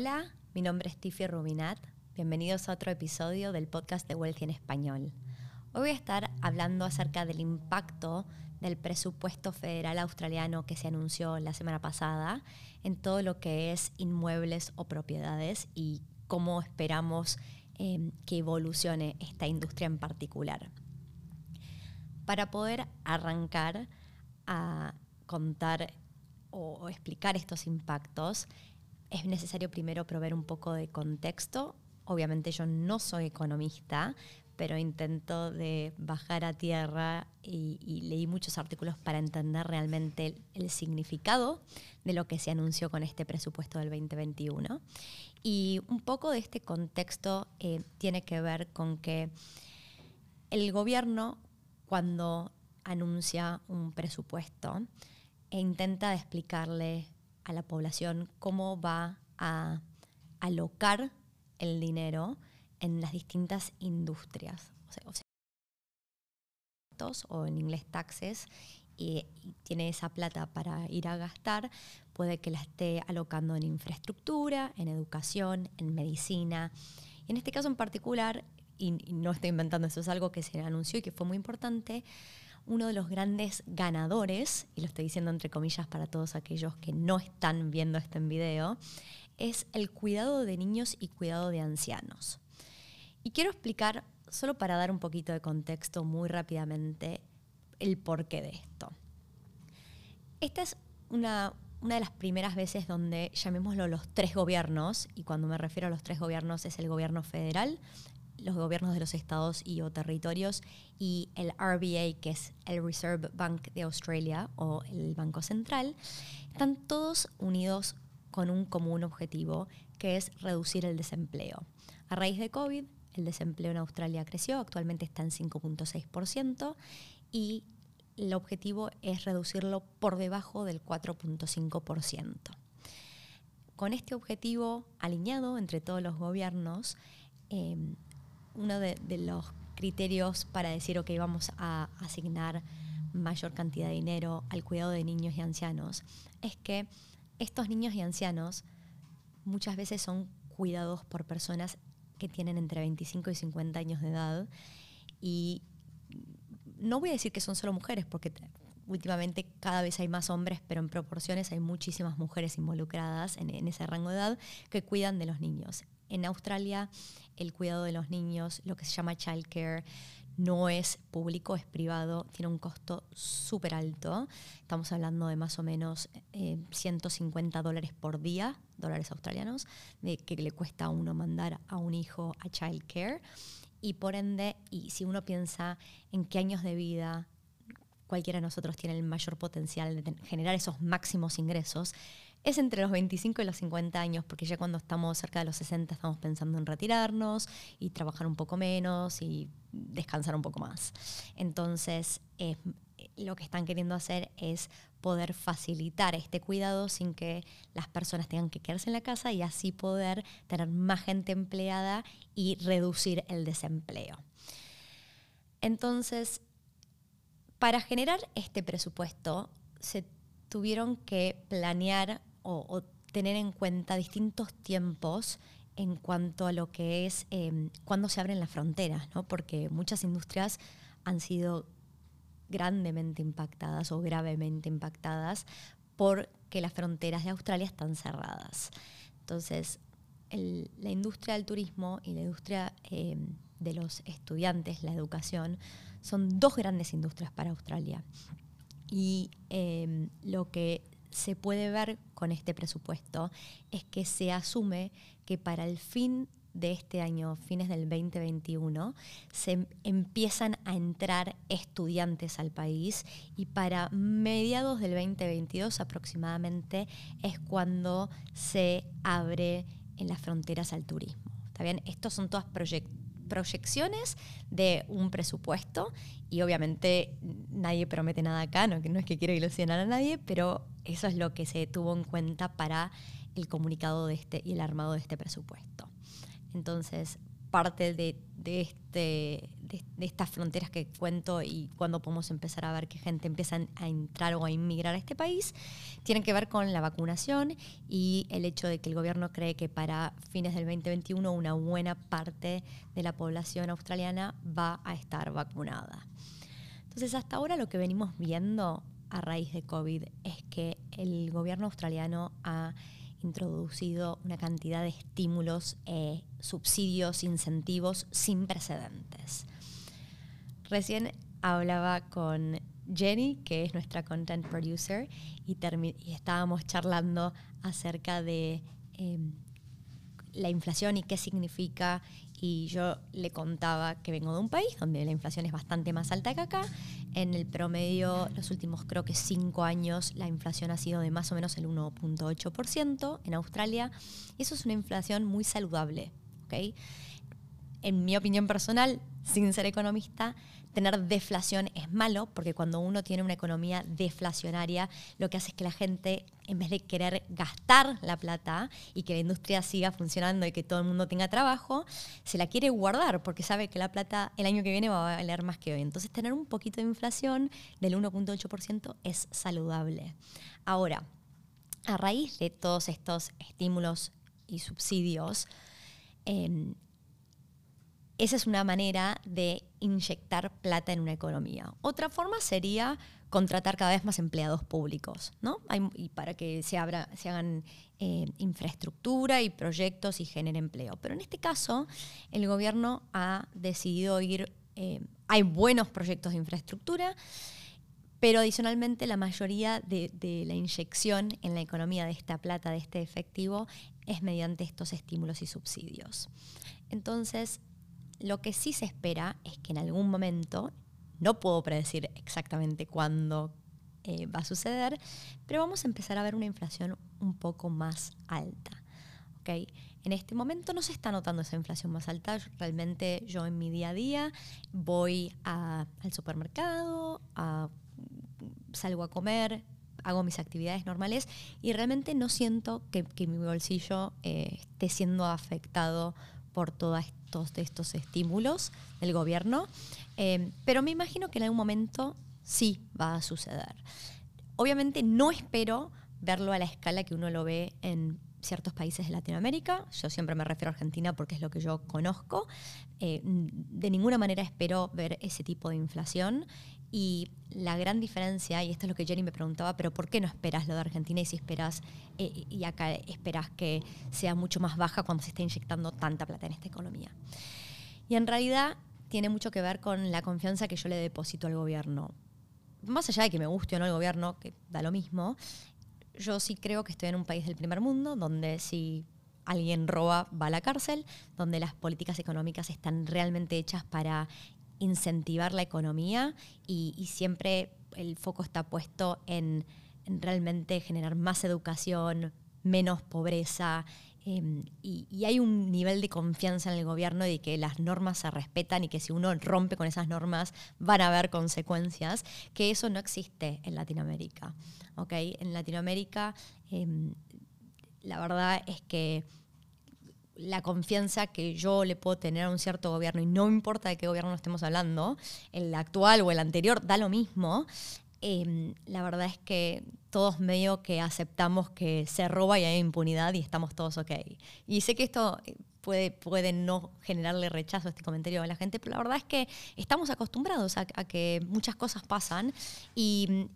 Hola, mi nombre es Tiffy Rubinat. Bienvenidos a otro episodio del podcast de Wealthy en Español. Hoy voy a estar hablando acerca del impacto del presupuesto federal australiano que se anunció la semana pasada en todo lo que es inmuebles o propiedades y cómo esperamos eh, que evolucione esta industria en particular. Para poder arrancar a contar o explicar estos impactos, es necesario primero proveer un poco de contexto. Obviamente yo no soy economista, pero intento de bajar a tierra y, leí muchos artículos para entender realmente el, significado de lo que se anunció con este presupuesto del 2021. Y un poco de este contexto eh, tiene que ver con que el gobierno cuando anuncia un presupuesto e intenta explicarle a la población cómo va a alocar el dinero en las distintas industrias. O, en inglés taxes, y, tiene esa plata para ir a gastar, puede que la esté alocando en infraestructura, en educación, en medicina. en este caso en particular, y, y no estoy inventando, eso es algo que se anunció y que fue muy importante, uno de los grandes ganadores, y lo estoy diciendo entre comillas para todos aquellos que no están viendo este video, es el cuidado de niños y cuidado de ancianos. Y quiero explicar, solo para dar un poquito de contexto muy rápidamente, el porqué de esto. Esta es una, una de las primeras veces donde, llamémoslo los tres gobiernos, y cuando me refiero a los tres gobiernos es el gobierno federal, los gobiernos de los estados y o territorios y el RBA, que es el Reserve Bank de Australia o el Banco Central, están todos unidos con un común objetivo, que es reducir el desempleo. A raíz de COVID, el desempleo en Australia creció, actualmente está en 5.6% y el objetivo es reducirlo por debajo del 4.5%. Con este objetivo alineado entre todos los gobiernos, eh, uno de, los criterios para decir, ok, vamos a asignar mayor cantidad de dinero al cuidado de niños y ancianos, es que estos niños y ancianos muchas veces son cuidados por personas que tienen entre 25 y 50 años de edad y no voy a decir que son solo mujeres porque últimamente cada vez hay más hombres, pero en proporciones hay muchísimas mujeres involucradas en, en ese rango de edad que cuidan de los niños. En Australia el cuidado de los niños, lo que se llama child care, no es público, es privado, tiene un costo súper alto. Estamos hablando de más o menos 150 eh, dólares por día, dólares australianos, de que le cuesta a uno mandar a un hijo a child care. Y por ende, y si uno piensa en qué años de vida cualquiera de nosotros tiene el mayor potencial de generar esos máximos ingresos, es entre los 25 y los 50 años, porque ya cuando estamos cerca de los 60 estamos pensando en retirarnos y trabajar un poco menos y descansar un poco más. Entonces, lo que están queriendo hacer es poder facilitar este cuidado sin que las personas tengan que quedarse en la casa y así poder tener más gente empleada y reducir el desempleo. Entonces, para generar este presupuesto se tuvieron que planear o, tener en cuenta distintos tiempos en cuanto a lo que es eh, cuando se abren las fronteras, ¿no? porque muchas industrias han sido grandemente impactadas o gravemente impactadas porque las fronteras de Australia están cerradas. Entonces, la industria del turismo y la industria eh, de los estudiantes, la educación, son dos grandes industrias para Australia. Y eh, lo que se puede ver con este presupuesto es que se asume que para el fin de este año, fines del 2021, se empiezan a entrar estudiantes al país y para mediados del 2022 aproximadamente es cuando se abre en las fronteras al turismo. ¿Está bien? Estos son todas proyecciones de un presupuesto y obviamente nadie promete nada acá, no, no es que quiero ilusionar a nadie, pero eso es lo que se tuvo en cuenta para el comunicado de este y el armado de este presupuesto. Entonces, parte de este, de, estas fronteras que cuento y cuando podemos empezar a ver que gente empieza a entrar o a inmigrar a este país, tienen que ver con la vacunación y el hecho de que el gobierno cree que para fines del 2021 una buena parte de la población australiana va a estar vacunada. Entonces, hasta ahora lo que venimos viendo a raíz de COVID es que el gobierno australiano ha introducido una cantidad de estímulos, eh, subsidios, incentivos sin precedentes. Recién hablaba con Jenny, que es nuestra content producer, y, estábamos charlando acerca de em, la inflación y qué significa y yo le contaba que vengo de un país donde la inflación es bastante más alta que acá. En el promedio, los últimos creo que cinco años, la inflación ha sido de más o menos el 1.8% en Australia. Y eso es una inflación muy saludable. ¿okay? En mi opinión personal, sin ser economista, tener deflación es malo, porque cuando uno tiene una economía deflacionaria, lo que hace es que la gente, en vez de querer gastar la plata y que la industria siga funcionando y que todo el mundo tenga trabajo, se la quiere guardar, porque sabe que la plata el año que viene va a valer más que hoy. Entonces, tener un poquito de inflación del 1.8% es saludable. Ahora, a raíz de todos estos estímulos y subsidios, em, esa es una manera de inyectar plata en una economía. Otra forma sería contratar cada vez más empleados públicos, ¿no? y para que se, abra, se hagan eh, infraestructura y proyectos y genere empleo. Pero en este caso, el gobierno ha decidido ir, eh, hay buenos proyectos de infraestructura, pero adicionalmente la mayoría de, de la inyección en la economía de esta plata, de este efectivo, es mediante estos estímulos y subsidios. Entonces, lo que sí se espera es que en algún momento, no puedo predecir exactamente cuándo eh, va a suceder, pero vamos a empezar a ver una inflación un poco más alta. ¿okay? En este momento no se está notando esa inflación más alta. Realmente yo en mi día a día voy al supermercado, salgo a comer, hago mis actividades normales y realmente no siento que, mi bolsillo eh, esté siendo afectado por todos estos estímulos del gobierno, eh, pero me imagino que en algún momento sí va a suceder. Obviamente no espero verlo a la escala que uno lo ve en ciertos países de Latinoamérica, yo siempre me refiero a Argentina porque es lo que yo conozco, eh, de ninguna manera espero ver ese tipo de inflación y la gran diferencia, y esto es lo que Jenny me preguntaba, pero ¿por qué no esperas lo de Argentina y si esperas, eh, y acá esperas que sea mucho más baja cuando se esté inyectando tanta plata en esta economía? Y en realidad tiene mucho que ver con la confianza que yo le deposito al gobierno. Más allá de que me guste o no el gobierno, que da lo mismo, yo sí creo que estoy en un país del primer mundo donde si alguien roba va a la cárcel, donde las políticas económicas están realmente hechas para incentivar la economía y, siempre el foco está puesto en, realmente generar más educación, menos pobreza. Em, y, hay un nivel de confianza en el gobierno de que las normas se respetan y que si uno rompe con esas normas van a haber consecuencias, que eso no existe en Latinoamérica. ¿okay? En Latinoamérica, em, la verdad es que la confianza que yo le puedo tener a un cierto gobierno, y no importa de qué gobierno estemos hablando, el actual o el anterior, da lo mismo, em, la verdad es que todos medio que aceptamos que se roba y hay impunidad y estamos todos ok. Y sé que esto puede, puede no generarle rechazo a este comentario a la gente, pero la verdad es que estamos acostumbrados a, que muchas cosas pasan y,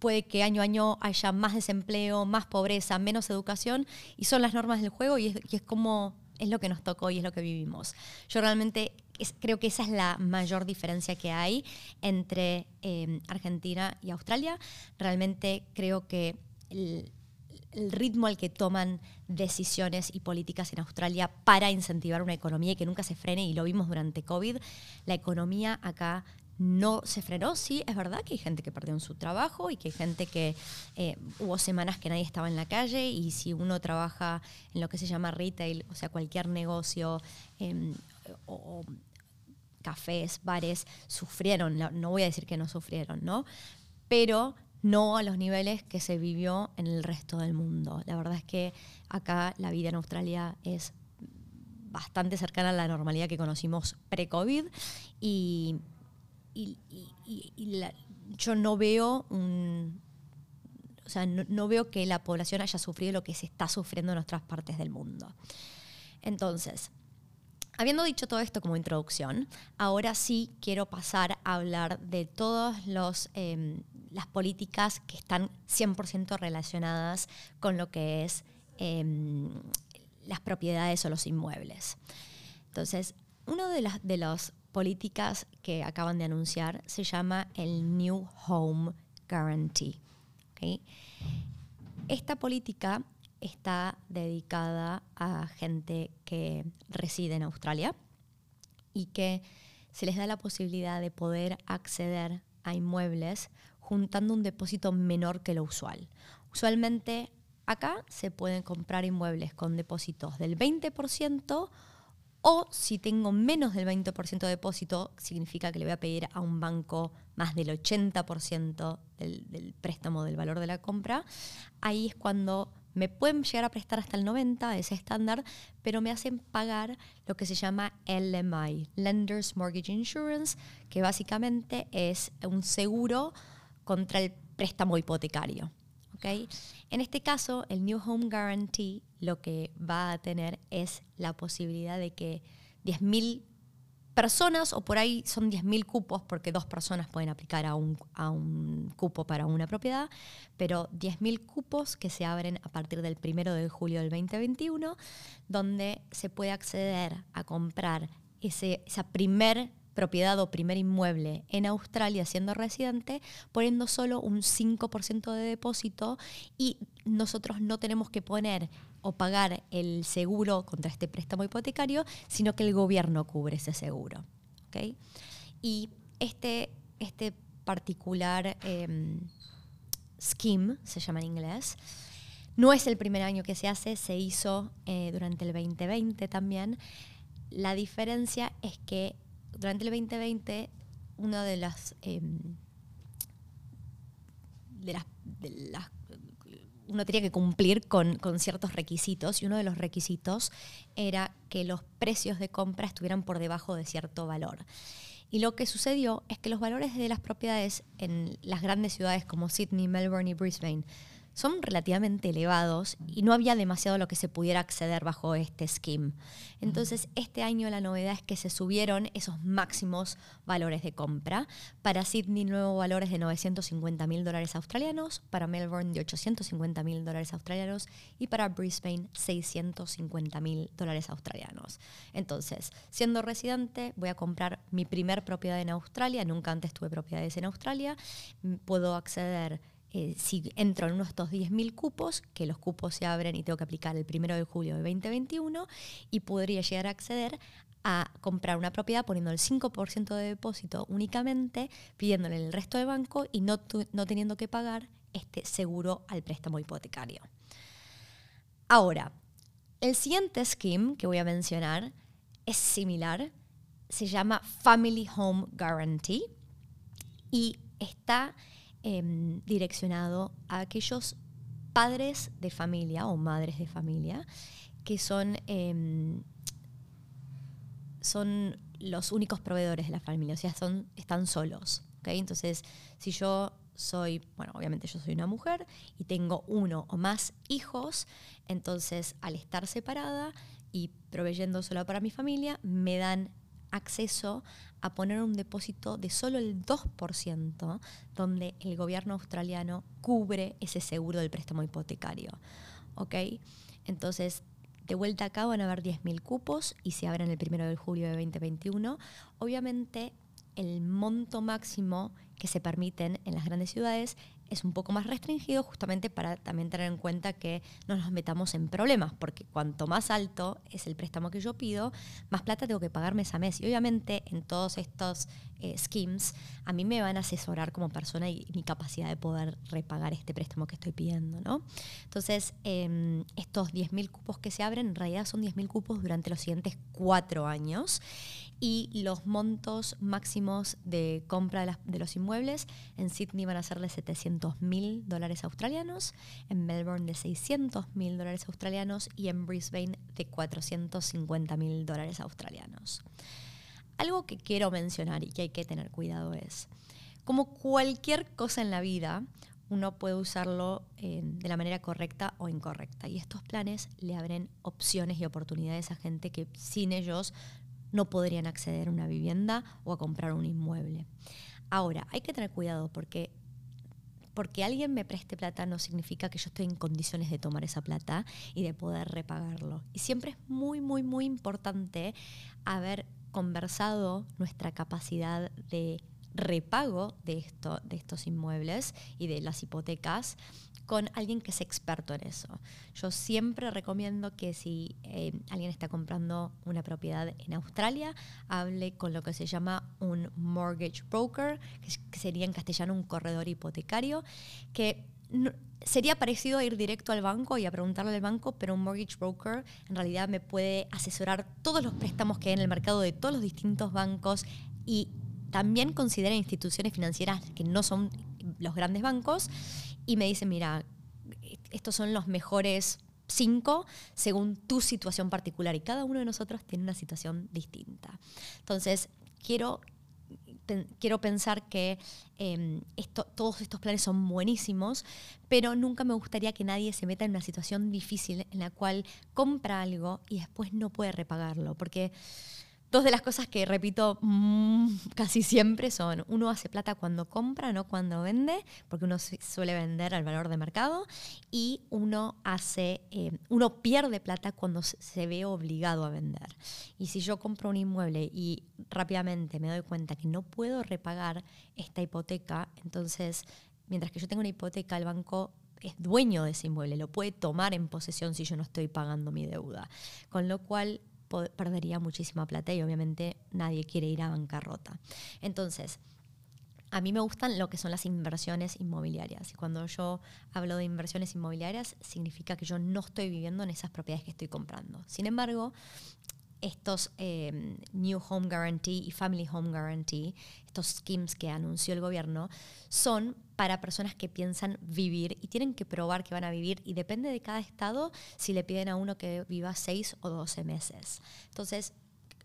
puede que año a año haya más desempleo, más pobreza, menos educación, y son las normas del juego y es, como es lo que nos tocó y es lo que vivimos. Yo realmente creo que esa es la mayor diferencia que hay entre em, Argentina y Australia. Realmente creo que el, el, ritmo al que toman decisiones y políticas en Australia para incentivar una economía y que nunca se frene, y lo vimos durante COVID, la economía acá no se frenó. Sí, es verdad que hay gente que perdió su trabajo y que hay gente que eh, hubo semanas que nadie estaba en la calle y si uno trabaja en lo que se llama retail, o sea, cualquier negocio em, o, cafés, bares, sufrieron, no voy a decir que no sufrieron, ¿no? Pero no a los niveles que se vivió en el resto del mundo. La verdad es que acá la vida en Australia es bastante cercana a la normalidad que conocimos pre-COVID y, yo no veo un, o sea, no, veo que la población haya sufrido lo que se está sufriendo en otras partes del mundo. Entonces, habiendo dicho todo esto como introducción, ahora sí quiero pasar a hablar de todas em, las políticas que están 100% relacionadas con lo que es em, las propiedades o los inmuebles. Entonces, una de de las políticas que acaban de anunciar se llama el New Home Guarantee. Esta política está dedicada a gente que reside en Australia y que se les da la posibilidad de poder acceder a inmuebles juntando un depósito menor que lo usual. Usualmente acá se pueden comprar inmuebles con depósitos del 20% o si tengo menos del 20% de depósito, significa que le voy a pedir a un banco más del 80% del, préstamo del valor de la compra. Ahí es cuando me pueden llegar a prestar hasta el 90, ese estándar, pero me hacen pagar lo que se llama LMI, Lenders Mortgage Insurance, que básicamente es un seguro contra el préstamo hipotecario. En este caso, el New Home Guarantee lo que va a tener es la posibilidad de que 10.000 personas, o por ahí son 10.000 cupos, porque dos personas pueden aplicar a un, a un cupo para una propiedad, pero 10.000 cupos que se abren a partir del 1 de julio del 2021, donde se puede acceder a comprar ese, esa primer propiedad o primer inmueble en Australia siendo residente, poniendo solo un 5% de depósito y nosotros no tenemos que poner o pagar el seguro contra este préstamo hipotecario, sino que el gobierno cubre ese seguro. Y este, este particular em, scheme, se llama en inglés, no es el primer año que se hace, se hizo eh, durante el 2020 también. La diferencia es que durante el 2020, una de las, em, de las, uno tenía que cumplir con, ciertos requisitos y uno de los requisitos era que los precios de compra estuvieran por debajo de cierto valor. Y lo que sucedió es que los valores de las propiedades en las grandes ciudades como Sydney, Melbourne y Brisbane son relativamente elevados y no había demasiado lo que se pudiera acceder bajo este scheme. Entonces, este año la novedad es que se subieron esos máximos valores de compra. Para Sydney, nuevos valores de 950 mil dólares australianos, para Melbourne de 850 mil dólares australianos y para Brisbane 650 mil dólares australianos. Entonces, siendo residente, voy a comprar mi primer propiedad en Australia, nunca antes tuve propiedades en Australia, puedo acceder eh, si entro en uno de estos 10.000 cupos, que los cupos se abren y tengo que aplicar el 1 de julio de 2021, y podría llegar a acceder a comprar una propiedad poniendo el 5% de depósito únicamente, pidiéndole el resto de banco y no, no teniendo que pagar este seguro al préstamo hipotecario. Ahora, el siguiente scheme que voy a mencionar es similar, se llama Family Home Guarantee y está Em, direccionado a aquellos padres de familia o madres de familia que son, em, son los únicos proveedores de la familia, o sea, son, están solos. Entonces, si yo soy, bueno, obviamente yo soy una mujer y tengo uno o más hijos, entonces al estar separada y proveyendo solo para mi familia, me dan acceso a poner un depósito de solo el 2%, donde el gobierno australiano cubre ese seguro del préstamo hipotecario. ¿Ok? Entonces, de vuelta acá van a haber 10.000 cupos y se abren el 1 de julio de 2021. Obviamente, el monto máximo que se permiten en las grandes ciudades es un poco más restringido justamente para también tener en cuenta que no nos metamos en problemas, porque cuanto más alto es el préstamo que yo pido, más plata tengo que pagar mes a mes. Y obviamente en todos estos eh, schemes a mí me van a asesorar como persona y, mi capacidad de poder repagar este préstamo que estoy pidiendo. ¿no? Entonces, em, estos 10.000 cupos que se abren en realidad son 10.000 cupos durante los siguientes cuatro años y los montos máximos de compra de, los inmuebles en Sydney van a ser de 700 mil dólares australianos, en Melbourne de 600 mil dólares australianos y en Brisbane de 450 mil dólares australianos. Algo que quiero mencionar y que hay que tener cuidado es, como cualquier cosa en la vida, uno puede usarlo eh, de la manera correcta o incorrecta. Y estos planes le abren opciones y oportunidades a gente que sin ellos no podrían acceder a una vivienda o a comprar un inmueble. Ahora, hay que tener cuidado porque porque alguien me preste plata no significa que yo estoy en condiciones de tomar esa plata y de poder repagarlo. Y siempre es muy, muy, muy importante haber conversado nuestra capacidad de repago de, esto, de estos inmuebles y de las hipotecas con alguien que es experto en eso. Yo siempre recomiendo que si eh, alguien está comprando una propiedad en Australia, hable con lo que se llama un mortgage broker, que sería en castellano un corredor hipotecario, que sería parecido a ir directo al banco y a preguntarle al banco, pero un mortgage broker en realidad me puede asesorar todos los préstamos que hay en el mercado de todos los distintos bancos y también considera instituciones financieras que no son los grandes bancos y me dice, mira, estos son los mejores cinco según tu situación particular y cada uno de nosotros tiene una situación distinta. Entonces, quiero, quiero pensar que em, esto, todos estos planes son buenísimos, pero nunca me gustaría que nadie se meta en una situación difícil en la cual compra algo y después no puede repagarlo, porque Dos de las cosas que repito mm, casi siempre son, uno hace plata cuando compra, no cuando vende, porque uno suele vender al valor de mercado, y uno hace, eh, uno pierde plata cuando se ve obligado a vender. Y si yo compro un inmueble y rápidamente me doy cuenta que no puedo repagar esta hipoteca, entonces, mientras que yo tengo una hipoteca, el banco es dueño de ese inmueble, lo puede tomar en posesión si yo no estoy pagando mi deuda. Con lo cual perdería muchísima plata y obviamente nadie quiere ir a bancarrota. Entonces, a mí me gustan lo que son las inversiones inmobiliarias. Y cuando yo hablo de inversiones inmobiliarias, significa que yo no estoy viviendo en esas propiedades que estoy comprando. Sin embargo, estos em, New Home Guarantee y Family Home Guarantee, estos schemes que anunció el gobierno, son para personas que piensan vivir y tienen que probar que van a vivir y depende de cada estado si le piden a uno que viva 6 o 12 meses. Entonces,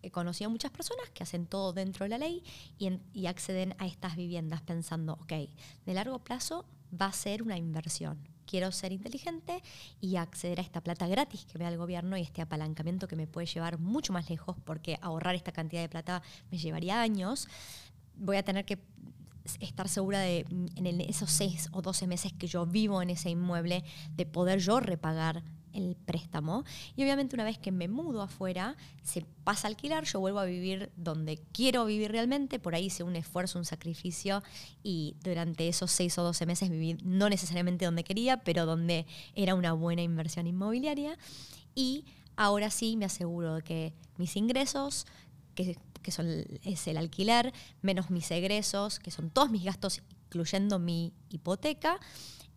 he conocido muchas personas que hacen todo dentro de la ley y, y acceden a estas viviendas pensando, ok, de largo plazo va a ser una inversión quiero ser inteligente y acceder a esta plata gratis que me da el gobierno y este apalancamiento que me puede llevar mucho más lejos porque ahorrar esta cantidad de plata me llevaría años. Voy a tener que estar segura de en esos seis o doce meses que yo vivo en ese inmueble, de poder yo repagar el préstamo. Y obviamente una vez que me mudo afuera, se pasa a alquilar, yo vuelvo a vivir donde quiero vivir realmente, por ahí hice un esfuerzo, un sacrificio y durante esos seis o doce meses viví no necesariamente donde quería, pero donde era una buena inversión inmobiliaria. Y ahora sí me aseguro de que mis ingresos, que, son, es el alquiler, menos mis egresos, que son todos mis gastos, incluyendo mi hipoteca,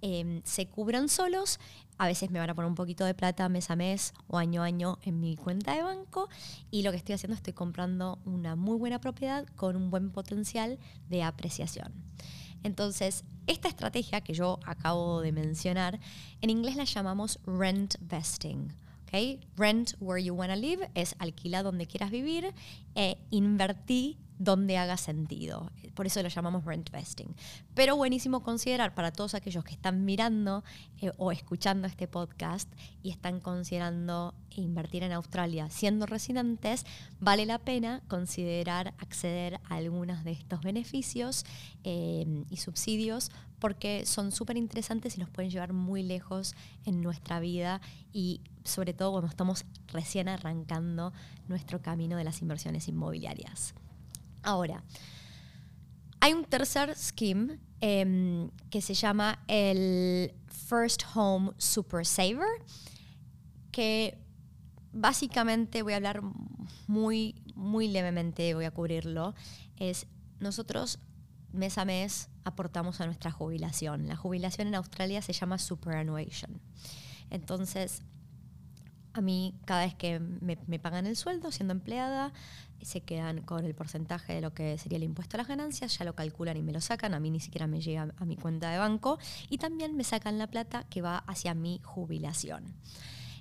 Em, se cubran solos. A veces me van a poner un poquito de plata mes a mes o año a año en mi cuenta de banco y lo que estoy haciendo estoy comprando una muy buena propiedad con un buen potencial de apreciación. Entonces, esta estrategia que yo acabo de mencionar, en inglés la llamamos rent vesting. Okay? Rent where you want to live es alquilar donde quieras vivir e invertir donde haga sentido. Por eso lo llamamos rent vesting. Pero buenísimo considerar para todos aquellos que están mirando eh, o escuchando este podcast y están considerando invertir en Australia siendo residentes, vale la pena considerar acceder a algunos de estos beneficios eh, y subsidios porque son súper interesantes y nos pueden llevar muy lejos en nuestra vida y sobre todo cuando estamos recién arrancando nuestro camino de las inversiones inmobiliarias. Ahora, hay un tercer scheme em, que se llama el First Home Super Saver, que básicamente voy a hablar muy, muy levemente, voy a cubrirlo. Es nosotros mes a mes aportamos a nuestra jubilación. La jubilación en Australia se llama superannuation. Entonces, A mí, cada vez que me, pagan el sueldo siendo empleada, se quedan con el porcentaje de lo que sería el impuesto a las ganancias, ya lo calculan y me lo sacan, a mí ni siquiera me llega a mi cuenta de banco y también me sacan la plata que va hacia mi jubilación.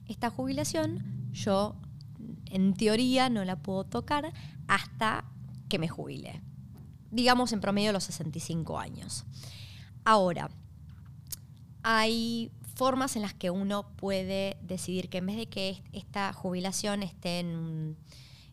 Esta jubilación yo en teoría no la puedo tocar hasta que me jubile, digamos en promedio los 65 años. Ahora, hay formas en las que uno puede decidir que en vez de que esta jubilación esté,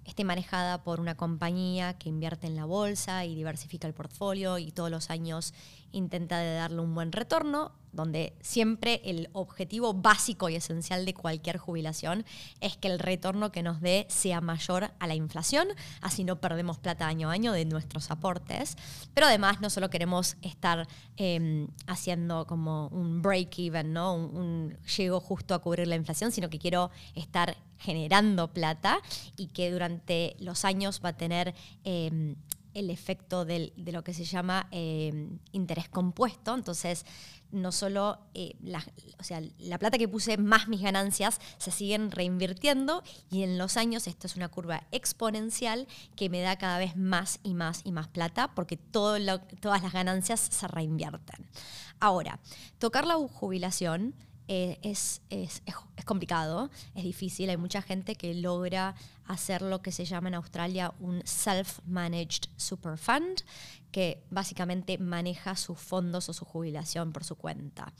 esté manejada por una compañía que invierte en la bolsa y diversifica el portfolio y todos los años intenta de darle un buen retorno, donde siempre el objetivo básico y esencial de cualquier jubilación es que el retorno que nos dé sea mayor a la inflación, así no perdemos plata año a año de nuestros aportes. Pero además no solo queremos estar em, haciendo como un break-even, ¿no? Un, llego justo a cubrir la inflación, sino que quiero estar generando plata y que durante los años va a tener em, el efecto de lo que se llama eh, interés compuesto. Entonces, no solo eh, la, o sea, la plata que puse más mis ganancias se siguen reinvirtiendo y en los años esto es una curva exponencial que me da cada vez más y más y más plata porque todas las ganancias se reinvierten. Ahora, tocar la jubilación eh, es, es, es, complicado, es difícil. Hay mucha gente que logra hacer lo que se llama en Australia un self-managed super fund, que básicamente maneja sus fondos o su jubilación por su cuenta.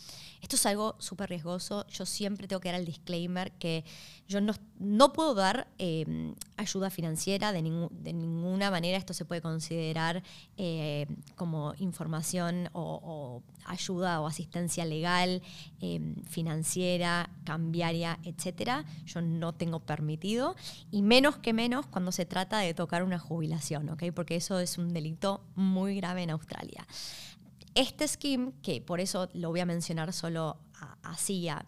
Esto es algo súper riesgoso. Yo siempre tengo que dar el disclaimer que yo no, no puedo dar em, ayuda financiera de, de, ninguna manera. Esto se puede considerar eh, como información o, ayuda o asistencia legal, em, financiera, cambiaria, etc. Yo no tengo permitido. Y menos que menos cuando se trata de tocar una jubilación, ¿ok? Porque eso es un delito muy grave en Australia. Este scheme, que por eso lo voy a mencionar solo así al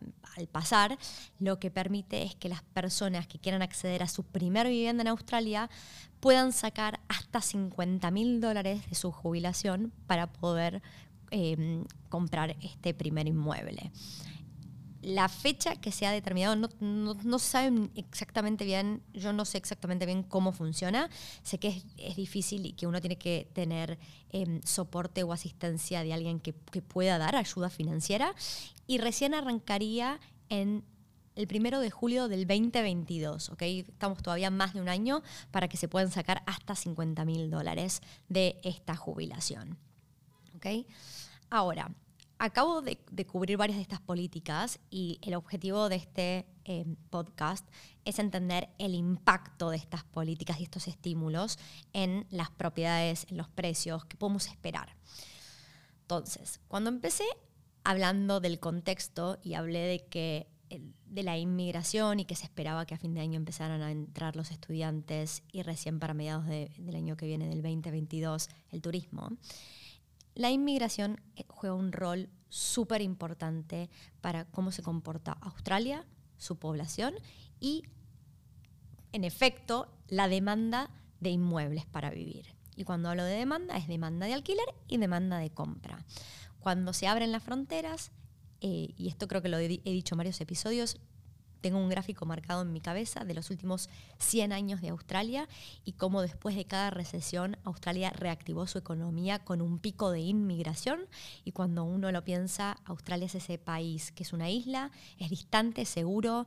pasar, lo que permite es que las personas que quieran acceder a su primer vivienda en Australia puedan sacar hasta 50 mil dólares de su jubilación para poder em, comprar este primer inmueble la fecha que se ha determinado no, no, saben exactamente bien, yo no sé exactamente bien cómo funciona. Sé que es, difícil y que uno tiene que tener em, soporte o asistencia de alguien que, pueda dar ayuda financiera. Y recién arrancaría en el primero de julio del 2022, ¿ok? Estamos todavía más de un año para que se puedan sacar hasta 50 mil dólares de esta jubilación, ¿ok? Ahora, acabo de, cubrir varias de estas políticas y el objetivo de este eh, podcast es entender el impacto de estas políticas y estos estímulos en las propiedades, en los precios que podemos esperar. Entonces, cuando empecé hablando del contexto y hablé de que de la inmigración y que se esperaba que a fin de año empezaran a entrar los estudiantes y recién para mediados del año que viene, del 2022, el turismo, la inmigración eh, juega un rol súper importante para cómo se comporta Australia, su población y, en efecto, la demanda de inmuebles para vivir. Y cuando hablo de demanda, es demanda de alquiler y demanda de compra. Cuando se abren las fronteras, eh, y esto creo que lo he dicho en varios episodios, tengo un gráfico marcado en mi cabeza de los últimos 100 años de Australia y cómo después de cada recesión Australia reactivó su economía con un pico de inmigración. Y cuando uno lo piensa, Australia es ese país que es una isla, es distante, seguro,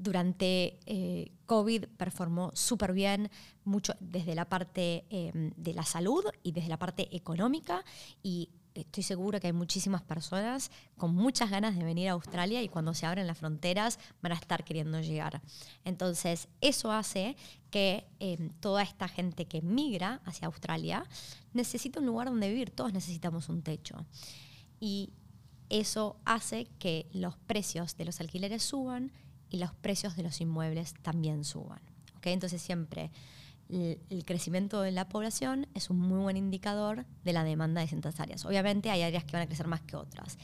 durante eh, COVID performó súper bien, mucho desde la parte eh, de la salud y desde la parte económica. Y estoy segura que hay muchísimas personas con muchas ganas de venir a Australia y cuando se abren las fronteras van a estar queriendo llegar. Entonces, eso hace que em, toda esta gente que migra hacia Australia necesita un lugar donde vivir. Todos necesitamos un techo. Y eso hace que los precios de los alquileres suban y los precios de los inmuebles también suban. ¿okay? Entonces, siempre el crecimiento de la población es un muy buen indicador de la demanda de ciertas áreas. Obviamente hay áreas que van a crecer más que otras.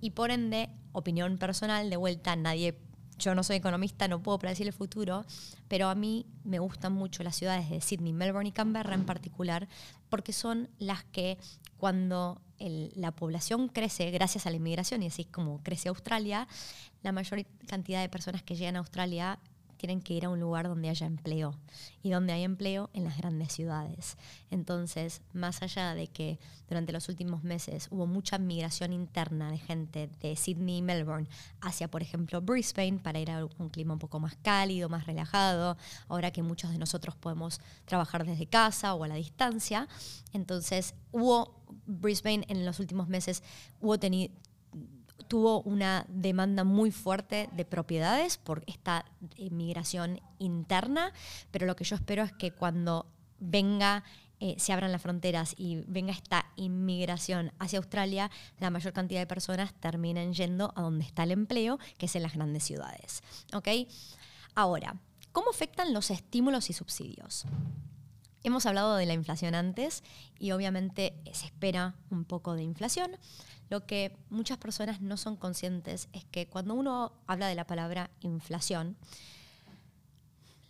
Y por ende, opinión personal, de vuelta, nadie yo no soy economista, no puedo predecir el futuro, pero a mí me gustan mucho las ciudades de Sydney, Melbourne y Canberra en particular, porque son las que cuando la población crece gracias a la inmigración, y así como crece Australia, la mayor cantidad de personas que llegan a Australia tienen que ir a un lugar donde haya empleo. Y donde hay empleo en las grandes ciudades. Entonces, más allá de que durante los últimos meses hubo mucha migración interna de gente de Sydney y Melbourne hacia, por ejemplo, Brisbane para ir a un clima un poco más cálido, más relajado, ahora que muchos de nosotros podemos trabajar desde casa o a la distancia. Entonces, hubo Brisbane en los últimos meses, hubo tenido tuvo una demanda muy fuerte de propiedades por esta migración interna, pero lo que yo espero es que cuando venga, eh, se abran las fronteras y venga esta inmigración hacia Australia, la mayor cantidad de personas terminen yendo a donde está el empleo, que es en las grandes ciudades. ¿Ok? Ahora, ¿cómo afectan los estímulos y subsidios? Hemos hablado de la inflación antes y obviamente se espera un poco de inflación. Lo que muchas personas no son conscientes es que cuando uno habla de la palabra inflación,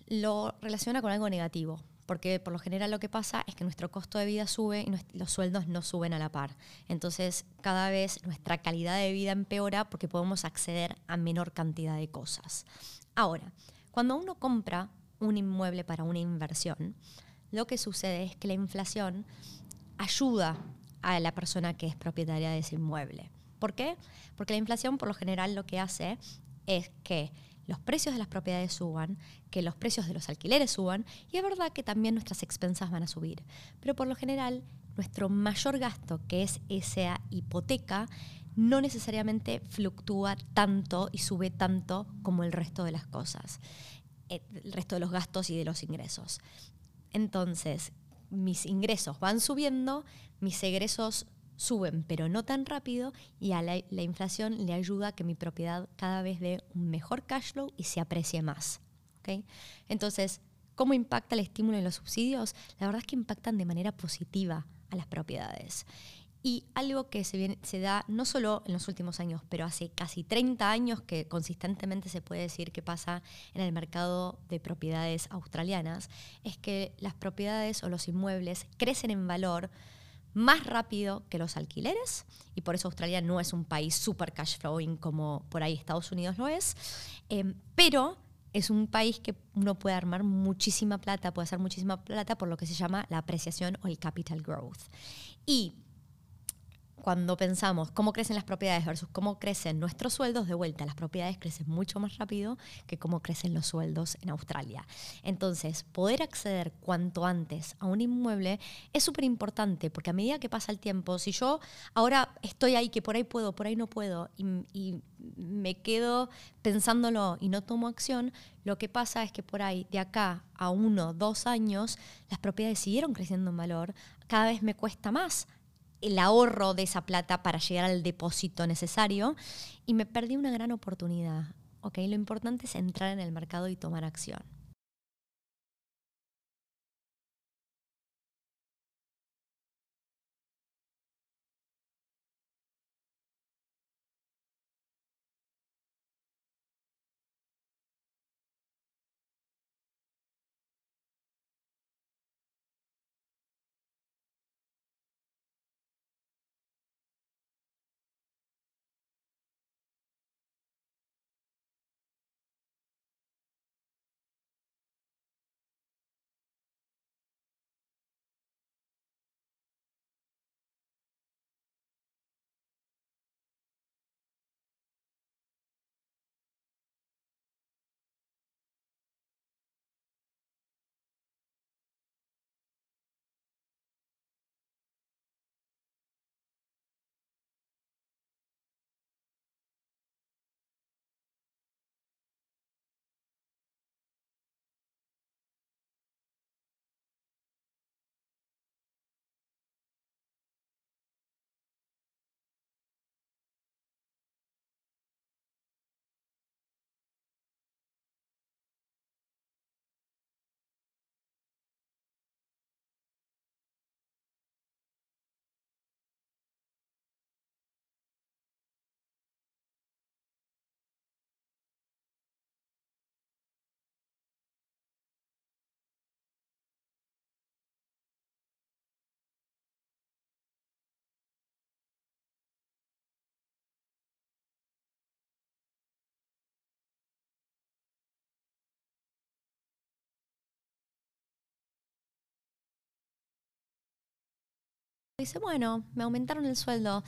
lo relaciona con algo negativo, porque por lo general lo que pasa es que nuestro costo de vida sube y los sueldos no suben a la par. Entonces, cada vez nuestra calidad de vida empeora porque podemos acceder a menor cantidad de cosas. Ahora, cuando uno compra un inmueble para una inversión, lo que sucede es que la inflación ayuda a la persona que es propietaria de ese inmueble. ¿Por qué? Porque la inflación por lo general lo que hace es que los precios de las propiedades suban, que los precios de los alquileres suban, y es verdad que también nuestras expensas van a subir. Pero por lo general, nuestro mayor gasto, que es esa hipoteca, no necesariamente fluctúa tanto y sube tanto como el resto de las cosas, eh, el resto de los gastos y de los ingresos. Entonces, mis ingresos van subiendo, mis egresos suben, pero no tan rápido, y a la, inflación le ayuda a que mi propiedad cada vez dé un mejor cash flow y se aprecie más. Entonces, ¿cómo impacta el estímulo y los subsidios? La verdad es que impactan de manera positiva a las propiedades. Y algo que se, se, da no solo en los últimos años, pero hace casi 30 años que consistentemente se puede decir que pasa en el mercado de propiedades australianas, es que las propiedades o los inmuebles crecen en valor más rápido que los alquileres, y por eso Australia no es un país super cash flowing como por ahí Estados Unidos lo es, em, pero es un país que uno puede armar muchísima plata, puede hacer muchísima plata por lo que se llama la apreciación o el capital growth. Y cuando pensamos cómo crecen las propiedades versus cómo crecen nuestros sueldos, de vuelta, las propiedades crecen mucho más rápido que cómo crecen los sueldos en Australia. Entonces, poder acceder cuanto antes a un inmueble es súper importante, porque a medida que pasa el tiempo, si yo ahora estoy ahí, que por ahí puedo, por ahí no puedo, y, me quedo pensándolo y no tomo acción, lo que pasa es que por ahí, de acá a uno, dos años, las propiedades siguieron creciendo en valor, cada vez me cuesta más el ahorro de esa plata para llegar al depósito necesario y me perdí una gran oportunidad. Okay, lo importante es entrar en el mercado y tomar acción. Dice, bueno, me aumentaron el sueldo.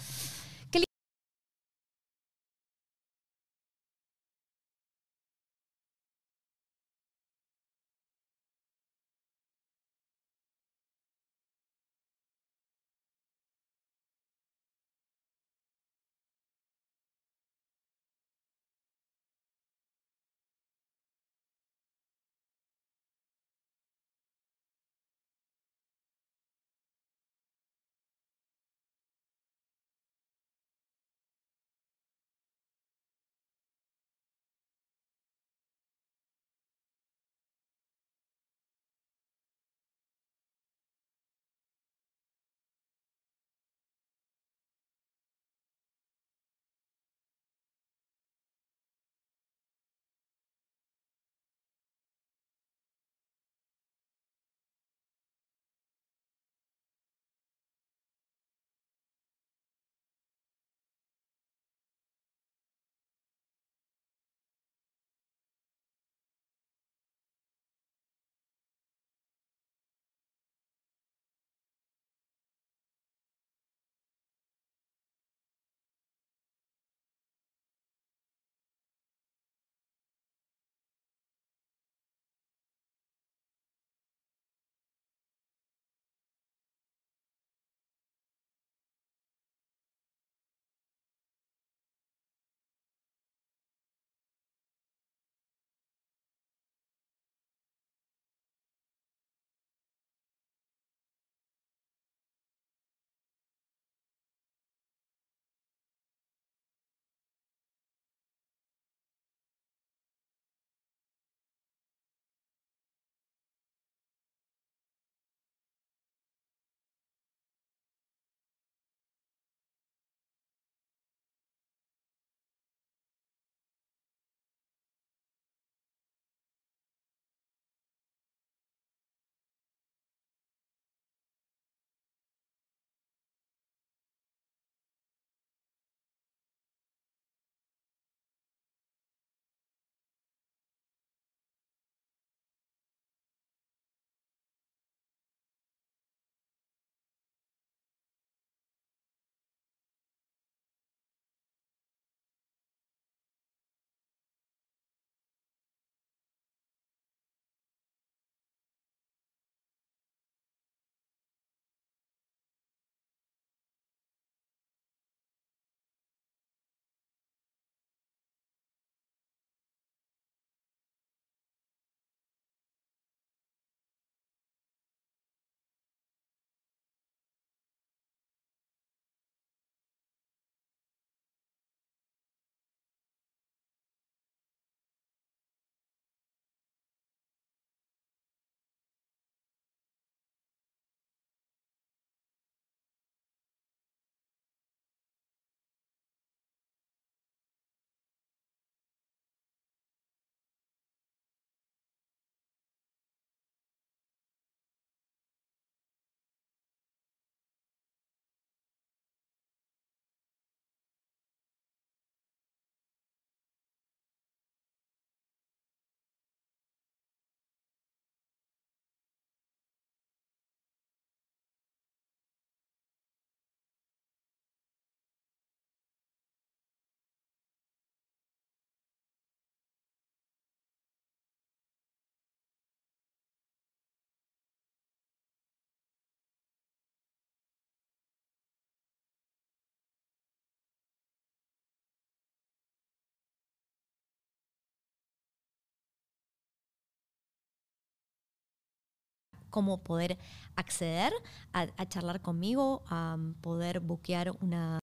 Cómo poder acceder a, charlar conmigo, a poder buquear una